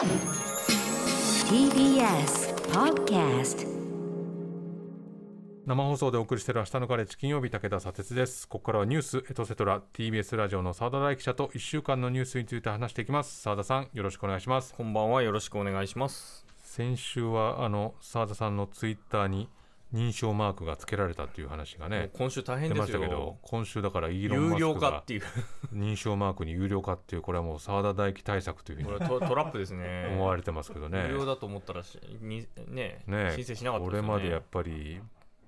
TBS Podcast 生放送でお送りしている明日のカレッジ金曜日武田砂鉄です。ここからはニュースエトセトラ TBS ラジオの澤田大記者と1週間のニュースについて話していきます。澤田さんよろしくお願いします。こんばんはよろしくお願いします。先週はあの澤田さんのツイッターに認証マークが付けられたっていう話がね今週大変出ですよ。ましたけど今週だからイーロン・マスクが化っていう。認証マークに有料化っていうこれはもう澤田大輝対策というふうにこれはトトラップですね。思われてますけどね。有料だと思ったらしにねね申請しなかったこですよね。れまでやっぱり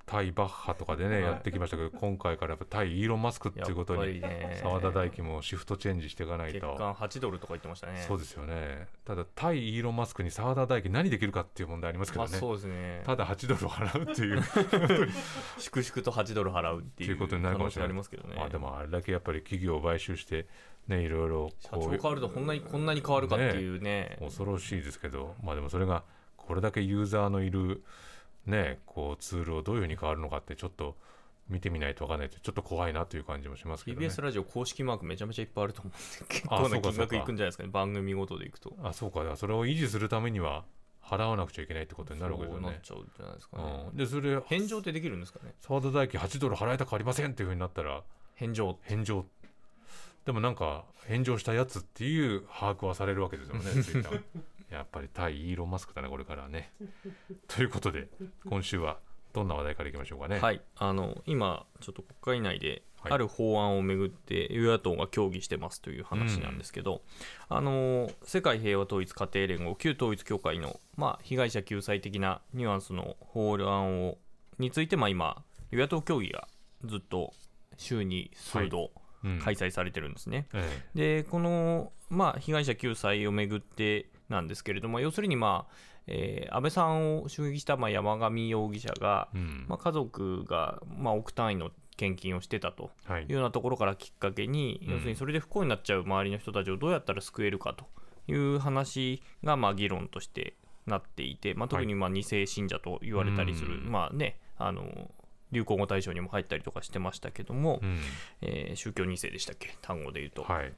対バッハとかでね、はい。やってきましたけど今回からやっぱ対イーロン・マスクっていうことに澤田大輝もシフトチェンジしていかないと。月間8ドルとか言ってましたね。そうですよね。ただ対イーロン・マスクに澤田大輝何できるかっていう問題ありますけどね、まあそうですね。ただ8ドルを払うっていう。粛々と8ドル払うっていうことになるかもしれない。ありますけどね。まあでもあれだけやっぱり企業を買収してねいろいろ社長こう変わるとこんなにこんなに変わるかっていうね恐ろしいですけど。まあでもそれがこれだけユーザーのいるねこうツールをどういうふうに変わるのかってちょっと見てみないと分かんないとちょっと怖いなという感じもしますけどね。TBS ラジオ公式マークめちゃめちゃいっぱいあると思うんで結あ 構な金額いくんじゃないですかね。番組ごとでいくと。あそうか。それを維持するためには払わなくちゃいけないってことになるわけですそうよねなっちゃうんじゃないですかね。うん、でそれ返上ってできるんですかね。澤田大輝8ドル払えたくありませんっていうふうになったら返上。返上。でもなんか返上したやつっていう把握はされるわけですよね やっぱり対イーロン・マスクだねこれからはね。ということで今週はどんな話題からいきましょうかね。はい、あの今、ちょっと国会内ではい。ある法案をめぐって与野党が協議してますという話なんですけど、あの世界平和統一家庭連合、旧統一教会の、まあ、被害者救済的なニュアンスの法案をについて、まあ、今、与野党協議がずっと週に数度うん。開催されてるんですね。え。でこの、まあ、被害者救済をめぐってなんですけれども、要するに、まあえー安倍さんを襲撃したまあ山上容疑者が、えうん。まあ、家族が、まあ、億単位の献金をしてたとはい。いうようなところからきっかけに、うん。要するにそれで不幸になっちゃう周りの人たちをどうやったら救えるかという話が、まあ、議論としてなっていて、まあ、特にまあ2世信者と言われたりする、うん。まあね、あの流行語大賞にも入ったりとかしてましたけども、うん。えー宗教2世でしたっけ、単語で言うと。はい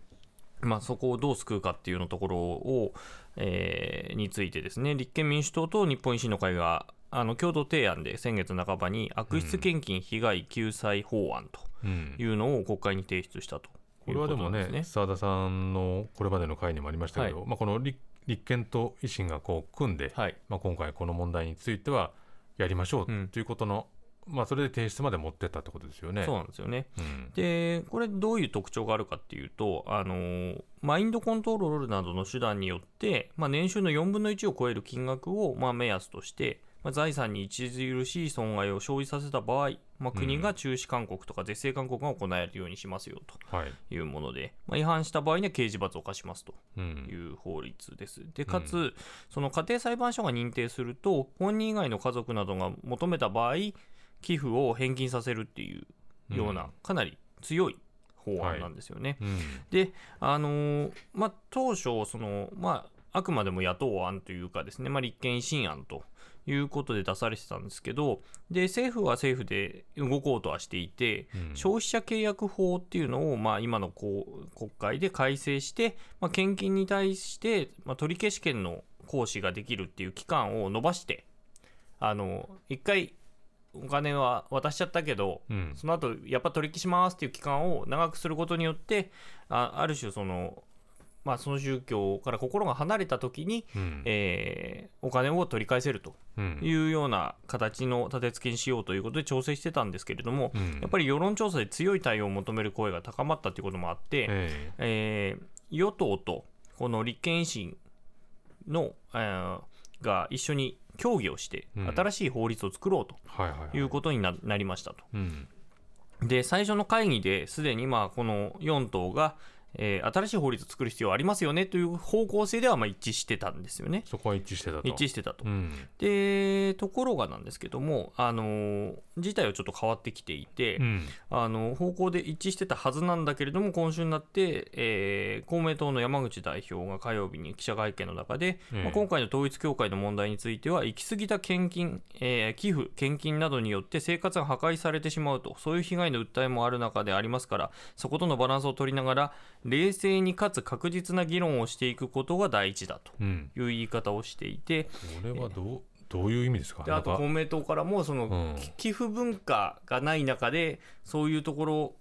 まあ、そこをどう救うかっていうのところを、えーについてですね、立憲民主党と日本維新の会があの共同提案で先月半ばに悪質献金被害救済法案とうん。いうのを国会に提出したとこいうことれはでもね。澤田さんのこれまでの会にもありましたけど、はまあ、この立立憲と維新がこう組んで、はい、まあ、今回この問題についてはやりましょううん。ということの、まあ、それで提出まで持ってったってことですよね。そうなんですよね。うんで、これどういう特徴があるかっていうと、あのマインドコントロールなどの手段によって、まあ、年収の4分の1を超える金額を、まあ、目安として、まあ、財産に著しい損害を生じさせた場合、まあ、国が中止勧告とか是正勧告が行えるようにしますよはいというもので、まあ、違反した場合には刑事罰を課しますとうんいう法律です。で、かつ、その家庭裁判所が認定すると、本人以外の家族などが求めた場合、寄付を返金させるっていうよううん。な、かなり強い法案なんですよね。うん。で、あのーまあ、当初、その、まあ、あくまでも野党案というかですね、まあ、立憲維新案ということで出されてたんですけど、で、政府は政府で動こうとはしていて、うん。消費者契約法っていうのを、まあ、今のこう国会で改正して、まあ、献金に対して、まあ、取り消し権の行使ができるっていう期間を延ばして、あの、一回、お金は渡しちゃったけど、うん。その後やっぱ取り消しますっていう期間を長くすることによって、あある種その、まあ、その宗教から心が離れた時に、うん。えーお金を取り返せるとうん。いうような形の立て付けにしようということで調整してたんですけれども、うん。やっぱり世論調査で強い対応を求める声が高まったということもあって、え。えー与党とこの立憲維新の、えーが一緒に協議をして、うん。新しい法律を作ろうということにななりましたと。うん。で、最初の会議ですでにまあこの4党が、えー新しい法律を作る必要ありますよねという方向性ではまあ一致してたんですよね。そこは一致してたと一致してたと。うんで、ところがなんですけども、あのー事態はちょっと変わってきていて、うんあの方向で一致してたはずなんだけれども、今週になって、えー公明党の山口代表が火曜日に記者会見の中で、ええまあ、今回の統一教会の問題については、行き過ぎた献金、えー寄付、献金などによって生活が破壊されてしまうと、そういう被害の訴えもある中でありますから、そことのバランスを取りながら、冷静にかつ確実な議論をしていくことが大事だとうん、いう言い方をしていて、これはどうどういう意味ですか？であと公明党からもその、寄付文化がない中でそういうところ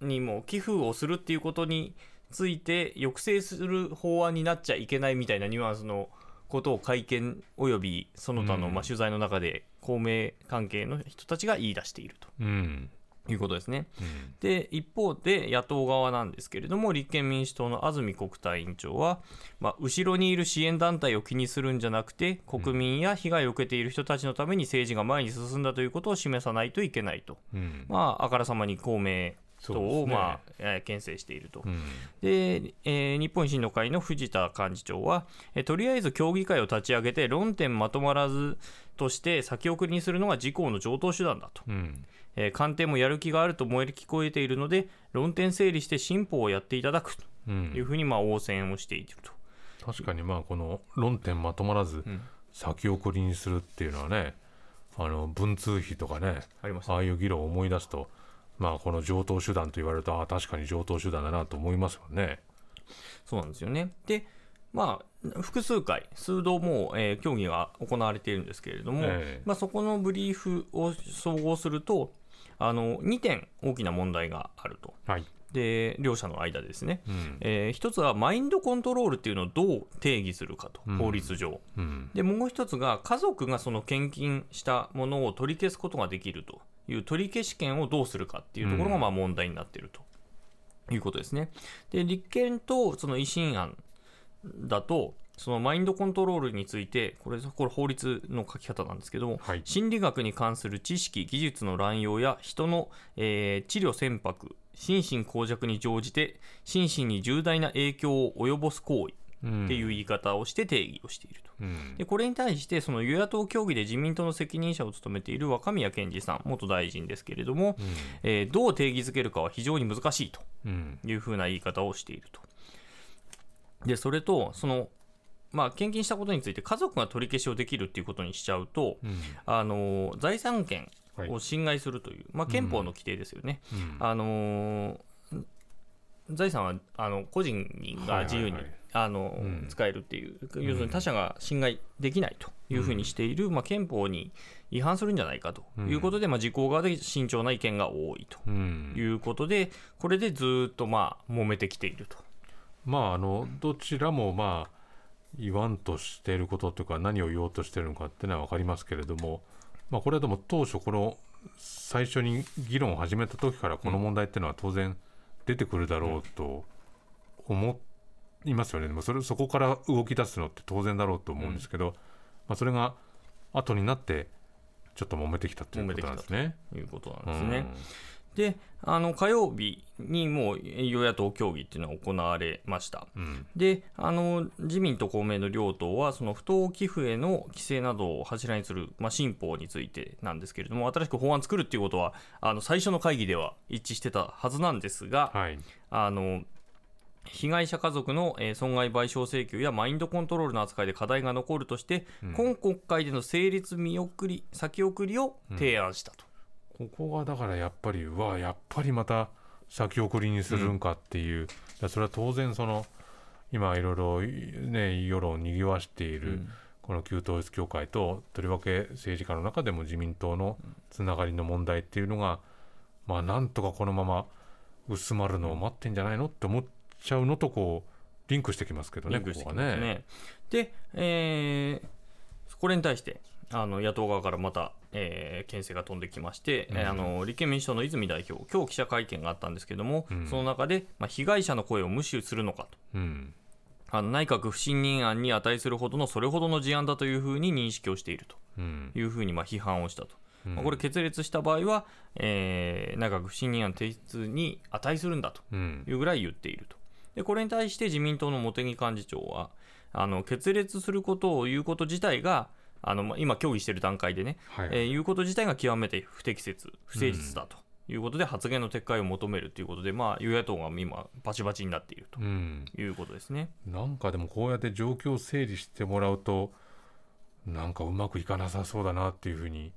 にも寄付をするっていうことについて抑制する法案になっちゃいけないみたいなニュアンスのことを会見およびその他のうん。まあ取材の中で公明関係の人たちが言い出しているうん。ということですね。うんで一方で野党側なんですけれども立憲民主党の安住国対委員長は、まあ、後ろにいる支援団体を気にするんじゃなくて国民や被害を受けている人たちのために政治が前に進んだということを示さないといけないと、うんまあ、あからさまに公明党を、まあえー牽制していると。うんで、えー日本維新の会の藤田幹事長は、えーとりあえず協議会を立ち上げて論点まとまらずとして先送りにするのが自公の上等手段だと。うんえー官邸もやる気があると燃え聞こえているので論点整理して進歩をやっていただくとうん。いうふうにまあ応戦をしていると、確かにまあこの論点まとまらずうん。先送りにするっていうのはねあの文通費とかねありましたああいう議論を思い出すとまあこの上等手段と言われるとああ確かに上等手段だなと思いますよね。そうなんですよね。でまあ複数回数度もう、えー協議が行われているんですけれども、ええ。まあ、そこのブリーフを総合するとあの2点大きな問題があると。はい。で両者の間ですね、うん。えー一つはマインドコントロールっていうのをどう定義するかと、うん。法律上。うん。でもう一つが家族がその献金したものを取り消すことができると。いう取り消し権をどうするかっていうところがうん。まあ問題になっていると。いうことですね。で立憲とその維新案だとそのマインドコントロールについてこれこれ法律の書き方なんですけども、はい。心理学に関する知識技術の乱用や人の、えー治療船舶心神耗弱に乗じて心身に重大な影響を及ぼす行為うんっていう言い方をして定義をしていると。うん。でこれに対してその与野党協議で自民党の責任者を務めている若宮健二さん元大臣ですけれども、えーどう定義づけるかは非常に難しいとうん。いうふうな言い方をしていると。でそれとそのまあ、献金したことについて家族が取り消しをできるっていうことにしちゃうと、うん。あの財産権はい。を侵害するという、まあ、憲法の規定ですよね。うん。あのー財産はあの個人が自由に、はいはい。はいあのうん。使えるっていう、要するに他者が侵害できないというふうにしている、まあ、憲法に違反するんじゃないかということで、まあ、自公側で慎重な意見が多いとうん。いうことで、これでずーっとまあ揉めてきていると。まああのどちらもまあ言わんとしていることというか何を言おうとしているのかっていうのは分かりますけれども、まあ、これはでも当初この最初に議論を始めた時からこの問題っていうのは当然出てくるだろうと思いますよね、でもそれそこから動き出すのって当然だろうと思うんですけど、まあ、それが後になってちょっと揉めてきたということなんですね。いうことなんですね。であの火曜日にもう与野党協議っていうのは行われました。うんうんであの自民と公明の両党はその不当寄付への規制などを柱にする、まあ、新法についてなんですけれども新しく法案作るっていうことはあの最初の会議では一致してたはずなんですが、はいあの被害者家族の、えー損害賠償請求やマインドコントロールの扱いで課題が残るとして、うん今国会での成立見送り先送りを提案したと。ここがだからやっぱりうわやっぱりまた先送りにするんかっていう、いやそれは当然その今いろいろね世論をにぎわしている、この旧統一教会ととりわけ政治家の中でも自民党のつながりの問題っていうのが、まあなんとかこのまま薄まるのを待ってんじゃないのって思っちゃうのとこうリンクしてきますけどねリンクしてここね。で、えーこれに対してあの野党側からまた、えー牽制が飛んできまして、えーあの立憲民主党の泉代表、今日記者会見があったんですけども、うん。その中で、まあ、被害者の声を無視するのかと。うん。あの内閣不信任案に値するほどのそれほどの事案だというふうに認識をしていると。うん。いうふうにまあ批判をしたと、うん。まあこれ決裂した場合は、えー内閣不信任案提出に値するんだと。うん。いうぐらい言っていると。でこれに対して自民党の茂木幹事長はあの決裂することを言うこと自体があのまあ今協議している段階でね、はいえー言うこと自体が極めて不適切不誠実だと。いうことで発言の撤回を求めるということで、まあ、与野党が今バチバチになっているとうん。いうことですね。なんかでもこうやって状況を整理してもらうとなんかうまくいかなさそうだなっていうふうに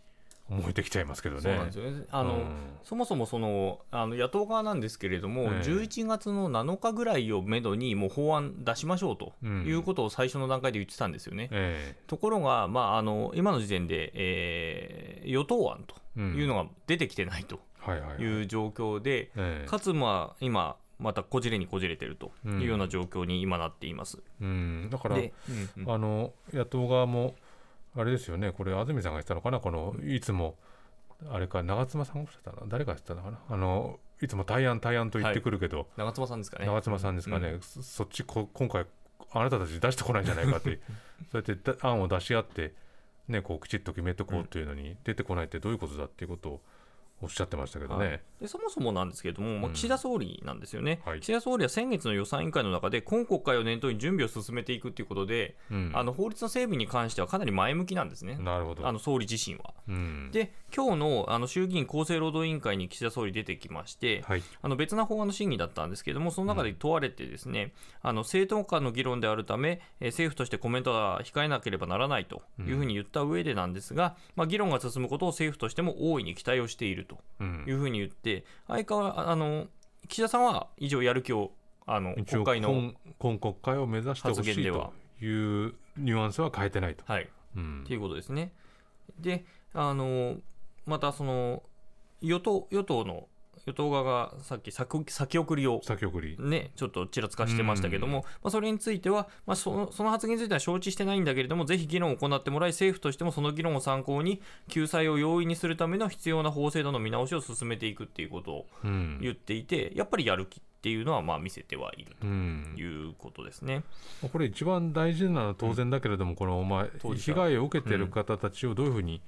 燃えてきちゃいますけどね。そうなんですよね。あの、うん。そもそもそのあの野党側なんですけれども、ええ。11月の7日ぐらいをめどにもう法案出しましょうとうん。いうことを最初の段階で言ってたんですよね。えところが、まあ、あの今の時点で、えー与党案というのが出てきてないという状況で、ええ。かつ、まあ、今、またこじれにこじれてるとうん。いうような状況に今なっています。うん、だから、あの野党側も、あれですよね、これ、安住さんが言ってたのかな、このいつも、あれか、長妻さんがしゃったの？誰が言ってたのかな、あのいつも対案、対案と言ってくるけど、長妻さんですかね。長妻さんですかね、うん。そそっちこ、今回、あなたたち出してこないんじゃないかって、そうやってだ案を出し合って、ね、こうきちっと決めてこうっていうのに、出てこないってどういうことだっていうことをおっしゃってましたけどね。はい。でそもそもなんですけれども、まあ、うん。岸田総理なんですよね、はい。岸田総理は先月の予算委員会の中で、今国会を念頭に準備を進めていくということで、うん。あの法律の整備に関してはかなり前向きなんですね、なるほど。あの総理自身は。うん、で、今日のあの衆議院厚生労働委員会に岸田総理出てきまして、はい、あの別な法案の審議だったんですけれども、その中で問われて、ですね、あの政党間の議論であるため、えー政府としてコメントは控えなければならないというふうに言った上でなんですが、まあ、議論が進むことを政府としても大いに期待をしているとうんいうふうに言って、相変わらあの岸田さんは以上やる気をあの国会の、今今国会を目指してほしいはというニュアンスは変えてないと。はい、うんっていうことですね。で、あのまたその与党与党の与党側がさっき先先送りを先送り。ね、ちょっとちらつかしてましたけども、まあ、それについては、まあ、そのその発言については承知してないんだけれども、ぜひ議論を行ってもらい、政府としてもその議論を参考に、救済を容易にするための必要な法制度の見直しを進めていくっていうことをうん。言っていて、やっぱりやる気っていうのはまあ見せてはいるうんということですね。これ一番大事なのは当然だけれども、このまあ当事者。被害を受けている方たちをどういうふうに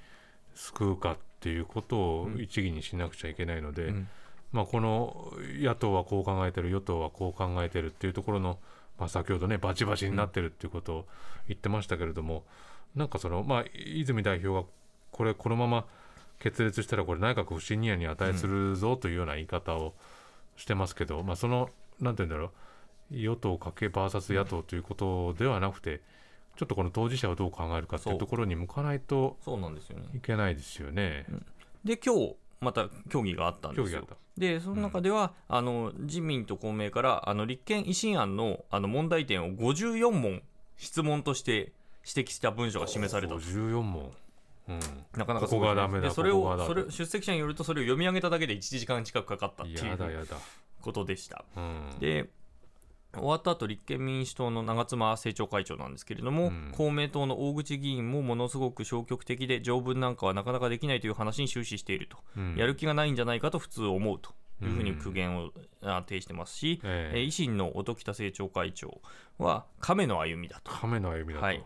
救うかっていうことをうん。一義にしなくちゃいけないので、うんまあ、この野党はこう考えてる与党はこう考えてるっていうところの、まあ、先ほどねバチバチになってるっていうことを言ってましたけれども、なんかその、まあ、泉代表がこれこのまま決裂したらこれ内閣不信任案に値するぞというような言い方をしてますけど、まあ、そのなんて言うんだろう与党かけ VS 野党ということではなくてちょっとこの当事者はどう考えるかっていうところに向かないとそうなんですよね。いけないですよね。で、今日また協議があったんですよ。でその中では、あの自民と公明からあの立憲維新案のあの問題点を54問質問として指摘した文書が示されたと54問。うん、なかなかここがダメだでそれをそれ出席者によるとそれを読み上げただけで1時間近くかかったってい。うことでした。うん、で終わった後立憲民主党の長妻政調会長なんですけれども、うん。公明党の大口議員もものすごく消極的で条文なんかはなかなかできないという話に終始していると、うん。やる気がないんじゃないかと普通思うというふうに苦言をあ呈してますし、ええ。えー維新の音喜多政調会長は亀の歩みだと。亀の歩みだと。はい。うん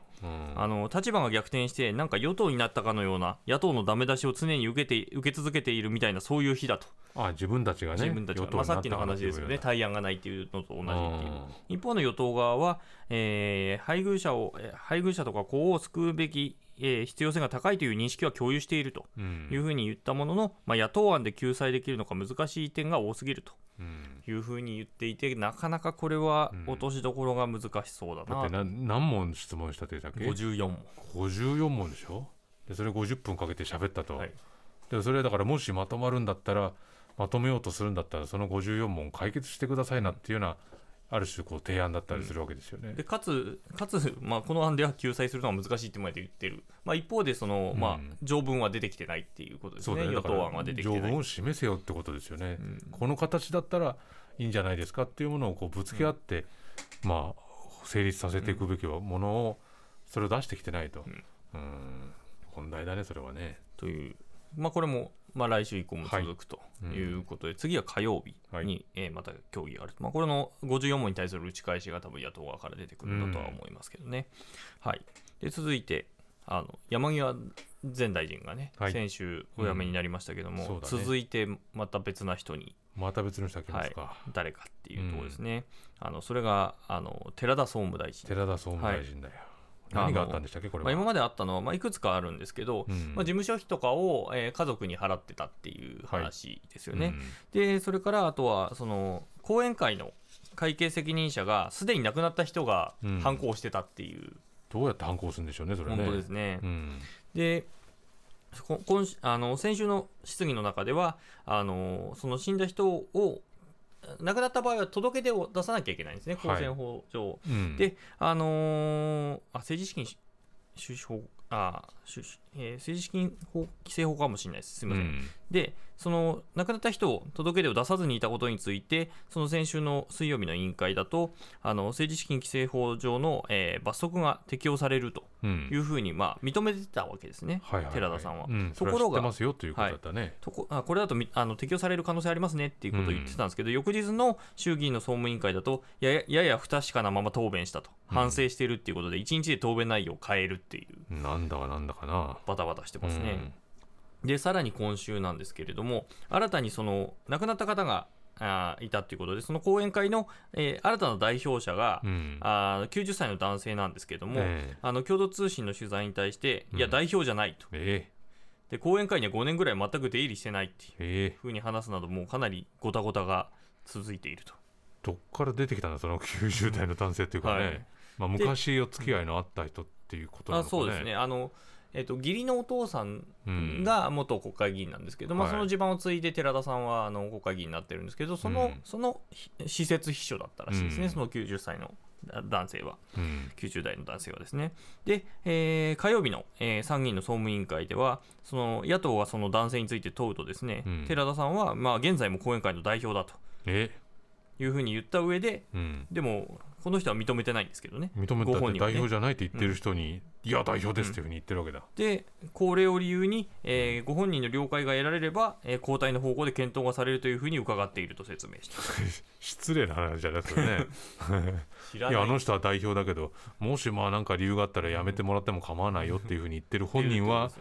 あの立場が逆転して、なんか与党になったかのような、野党のダメ出しを常に受けて受け続けているみたいな、そういう日だと、あ自分たちがね、自分たちが、まあ、さっきの話ですよね、対案がないっていうのと同じっていう。うん。一方の与党側は、えー配偶者を、えー配偶者とか子を救うべき、えー必要性が高いという認識は共有しているとうん。いうふうに言ったものの、まあ、野党案で救済できるのか難しい点が多すぎるとうん。いうふうに言っていて、なかなかこれは落としどころが難しそうだな。だってな何問質問したって言ったっけ54問。54問でしょ？でそれ50分かけて喋ったと、はい。でそれだからもしまとまるんだったらまとめようとするんだったらその54問解決してくださいなっていうようなある種こう提案だったりするわけですよね。でかつ、かつまあ、この案では救済するのは難しいってまで言ってる、まあ、一方でその、まあうん、条文は出てきてないっていうことですね、ね。与党案は出てきてない。条文を示せよってことですよね。うん。この形だったらいいんじゃないですかっていうものをこうぶつけ合って、まあ成立させていくべきものをそれを出してきてないと、うん。うん。問題だねそれはね。という、まあ、これも、まあ、来週以降も続くということで、次は火曜日に、はい。えーまた協議がある、まあ、これの54問に対する打ち返しが多分野党側から出てくるんだとは思いますけどね。はい、で続いてあの山際前大臣がね、はい。先週お辞めになりましたけども、うんね。続いてまた別な人にまた別の人が来ますか、誰かっていうところですね、あのそれがあの寺田総務大臣、寺田総務大臣だよ、はい何があったんでしたっけこれまあ、は、今まであったのは、まあ、いくつかあるんですけど、うん。まあ、事務所費とかを、えー家族に払ってたっていう話ですよね。うん。でそれからあとはその後援会の会計責任者がすでに亡くなった人がうん。反抗してたっていう、どうやって反抗するんでしょうねそれね。本当ですね。うん。でこ今しあの先週の質疑の中ではあのその死んだ人を亡くなった場合は届け出を出さなきゃいけないんですね、公選法上。うんで、あのーあ政治資金収支法あ収支、えー政治資金法規正法かもしれないです、すみません。うん。で、その亡くなった人を届け出を出さずにいたことについて、その先週の水曜日の委員会だと、あの政治資金規正法上の、えー罰則が適用されるとうん。いうふうに、まあ、認めてたわけですね、はいはいはい。寺田さんは。うん、ところがことだったね、とこあこれだとみあの適用される可能性ありますねっていうことを言ってたんですけど、翌日の衆議院の総務委員会だとやややや不確かなまま答弁したと。反省しているっていうことで、1日で答弁内容を変えるっていう。なんだかなんだかなバタバタしてますね。でさらに今週なんですけれども新たにその亡くなった方があーいたということでその講演会の、えー新たな代表者が、うん、うんあー90歳の男性なんですけれども、ええ。あの共同通信の取材に対して、いやうん代表じゃないと。えで講演会には5年ぐらい全く出入りしてないっていうふうに話すなどもうかなりごたごたが続いていると。どっから出てきたんだその90代の男性っていうかね、はい。まあ、昔お付き合いのあった人っていうことなあのかね。そうですね。あの、えっと義理のお父さんうん。が元国会議員なんですけど、まあ、はい。その地盤を継いで寺田さんはあの国会議員になってるんですけどその,、うん。そのひ施設秘書だったらしいですね、うん。その90歳のだ男性は。うん。90代の男性はですね。で、えー火曜日の、えー参議院の総務委員会ではその野党がその男性について問うとですね、うん。寺田さんは、まあ、現在も後援会の代表だと。え？いうふうに言った上でうん。でもこの人は認めてないんですけどね。認めたって代表じゃないって言ってる人に、いや代表ですっていうふうに言ってるわけだ、で、これを理由に、えーご本人の了解が得られれば、えー交代の方向で検討がされるというふうに伺っていると説明した。失礼な話じゃ ないですよね知い。やあの人は代表だけどもしまあなんか理由があったらやめてもらっても構わないよっていうふうに言ってる本人は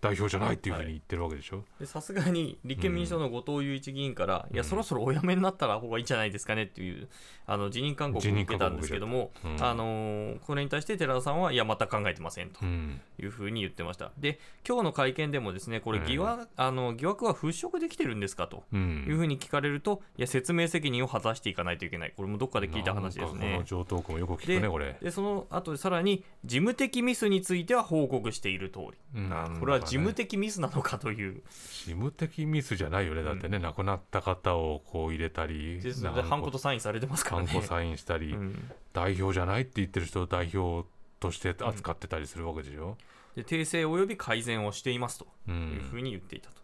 代表じゃないっていうふうに言ってるわけでしょ、でさすがに立憲民主党の後藤祐一議員から、いや、そろそろお辞めになったら方がいいんじゃないですかねっていうあの辞任勧告を受けたんですけども、うん。あのーこれに対して寺田さんは、いや、また考えてませんと。うん。いうふうに言ってました。で、今日の会見でもですね、これ疑惑、あの疑惑は払拭できてるんですかと。うん。いうふうに聞かれると、いや、説明責任を果たしていかないといけない、これもどっかで聞いた話ですね。上等句もよく聞くでねこれ。でその後でさらに事務的ミスについては報告している通り。これは事務的ミスなのかという。事務的ミスじゃないよね。だってね、亡くなった方をこう入れたりでハンコとサインされてますからね。ハンコサインしたり、うん。代表じゃないって言ってる人を代表として扱ってたりするわけでしょ、で訂正及び改善をしていますとういうふうんに言っていたと。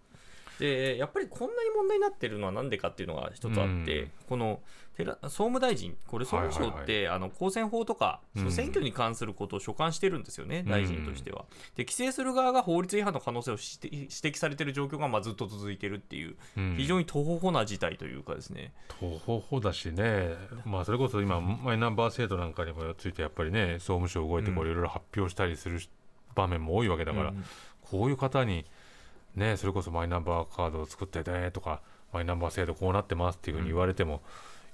でやっぱりこんなに問題になってるのはなんでかっていうのが一つあって、うん。この寺総務大臣、これ総務省って、あの公選法とか、選挙に関することを所管してるんですよね、うん。大臣としては。で、規制する側が法律違反の可能性を指摘されている状況がまあずっと続いてるっていう、うん。非常に途方法な事態というかですね、途方法だしね、まあ、それこそ今、マイナンバー制度なんかにもついて、やっぱりね、総務省動いて、いろいろ発表したりする場面も多いわけだから、うん。こういう方に、ね、それこそマイナンバーカードを作ってねとか、マイナンバー制度こうなってますっていうふうに言われても、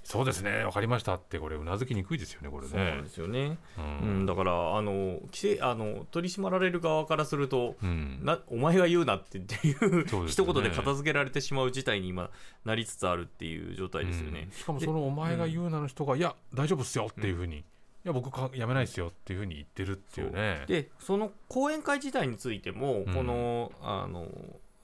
そうですね、分かりましたって、これ、うなずきにくいですよね、これねそうなんで。すよね。ううんん、だからあの規制あの取り締まられる側からすると、うんなお前が言うなってっていうね一言で片付けられてしまう事態に今なりつつあるっていう状態ですよねうん。しかもそのお前が言うなの人が、いや、大丈夫っすよっていうふうに、いや、僕か、やめないっすよっていうふうに言ってるっていうね。でその講演会自体についても、うん。このあの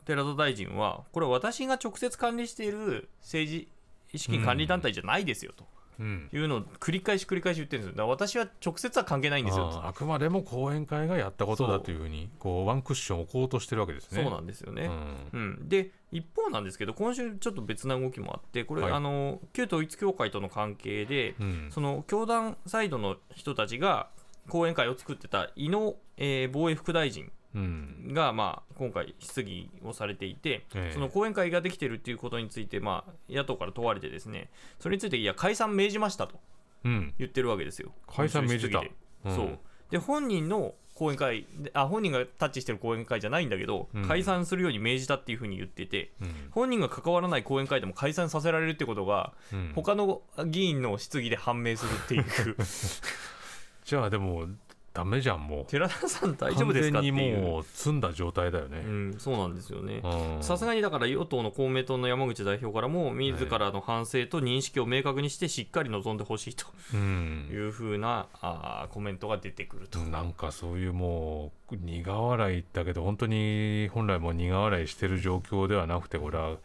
寺田大臣はこれは私が直接管理している政治資金管理団体じゃないですよと。うんいうのを繰り返し繰り返し言ってるんですよ。だから私は直接は関係ないんですよ。とあくまでも講演会がやったことだというふうにこうワンクッションを置こうとしてるわけですね。そうなんですよね。うん。うん、で一方なんですけど今週ちょっと別な動きもあってこれ、はい。あの旧統一教会との関係で、うん。その教団サイドの人たちが講演会を作ってた井野、えー防衛副大臣うんが、まあ、今回質疑をされていて、ええ。その講演会ができているっていうことについて、まあ、野党から問われてですねそれについていや解散命じましたとうん。言ってるわけですよ。解散命じた。そう。で本人の講演会であ本人がタッチしてる講演会じゃないんだけど、うん。解散するように命じたっていうふうに言っててうん。本人が関わらない講演会でも解散させられるってことが、うん。他の議員の質疑で判明するっていう。じゃあでもダメじゃんもう。寺田さん大丈夫ですかって完全いうにもう積んだ状態だよね、うん、そうなんですよね。うん。さすがにだから与党の公明党の山口代表からも自らの反省と認識を明確にしてしっかり臨んでほしいとうん。いうふうなあーコメントが出てくると。なんかそういうもう苦笑いだけど本当に本来もう苦笑いしてる状況ではなくてこれは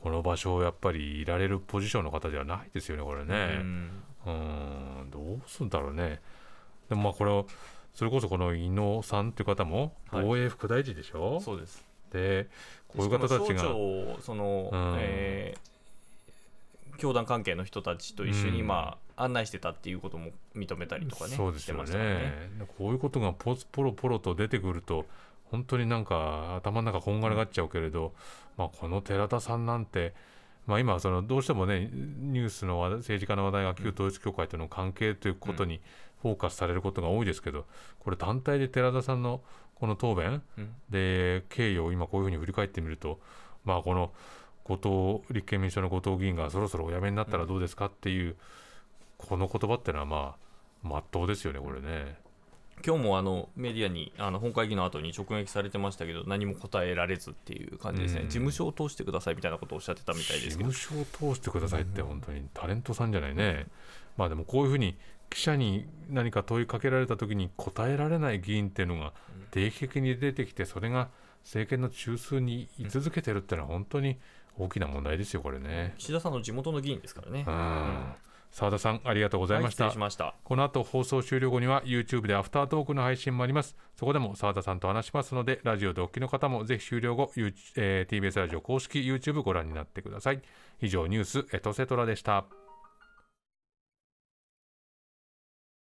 この場所をやっぱりいられるポジションの方ではないですよねこれうねん。うんどうすんだろうねでもまあこれをそれこそこの伊野さんっていう方もはい。防衛副大臣でしょ、そうです。でこういう方たちがその、うん。えー教団関係の人たちと一緒に、うん。まあ、案内してたっていうことも認めたりとかねそうですよね。ね。こういうことがポツポロポロと出てくると本当になんか頭の中こんがらがっちゃうけれど、まあ、この寺田さんなんて、まあ、今はそのどうしてもねニュースの政治家の話題が旧統一教会との関係ということにフォーカスされることが多いですけどこれ単体で寺田さんのこの答弁うん。で経緯を今こういうふうに振り返ってみると、まあ、この後藤立憲民主党の後藤議員がそろそろお辞めになったらどうですかっていう、この言葉ってのはまあまっとうですよねこれね。今日もあのメディアにあの本会議の後に直撃されてましたけど何も答えられずっていう感じですね、うん。事務所を通してくださいみたいなことをおっしゃってたみたいですけど。事務所を通してくださいって本当にタレントさんじゃないね。まあでもこういうふうに記者に何か問いかけられた時に答えられない議員っていうのが定期的に出てきてそれが政権の中枢に居続けてるっていうのは本当に大きな問題ですよこれね。岸田さんの地元の議員ですからね。うん澤田さんありがとうございました。はいしました。この後放送終了後には YouTube でアフタートークの配信もあります。そこでも澤田さんと話しますので、ラジオでお聞きの方もぜひ終了後、えー TBS ラジオ公式 YouTube ご覧になってください。以上ニュースエトセトラでした。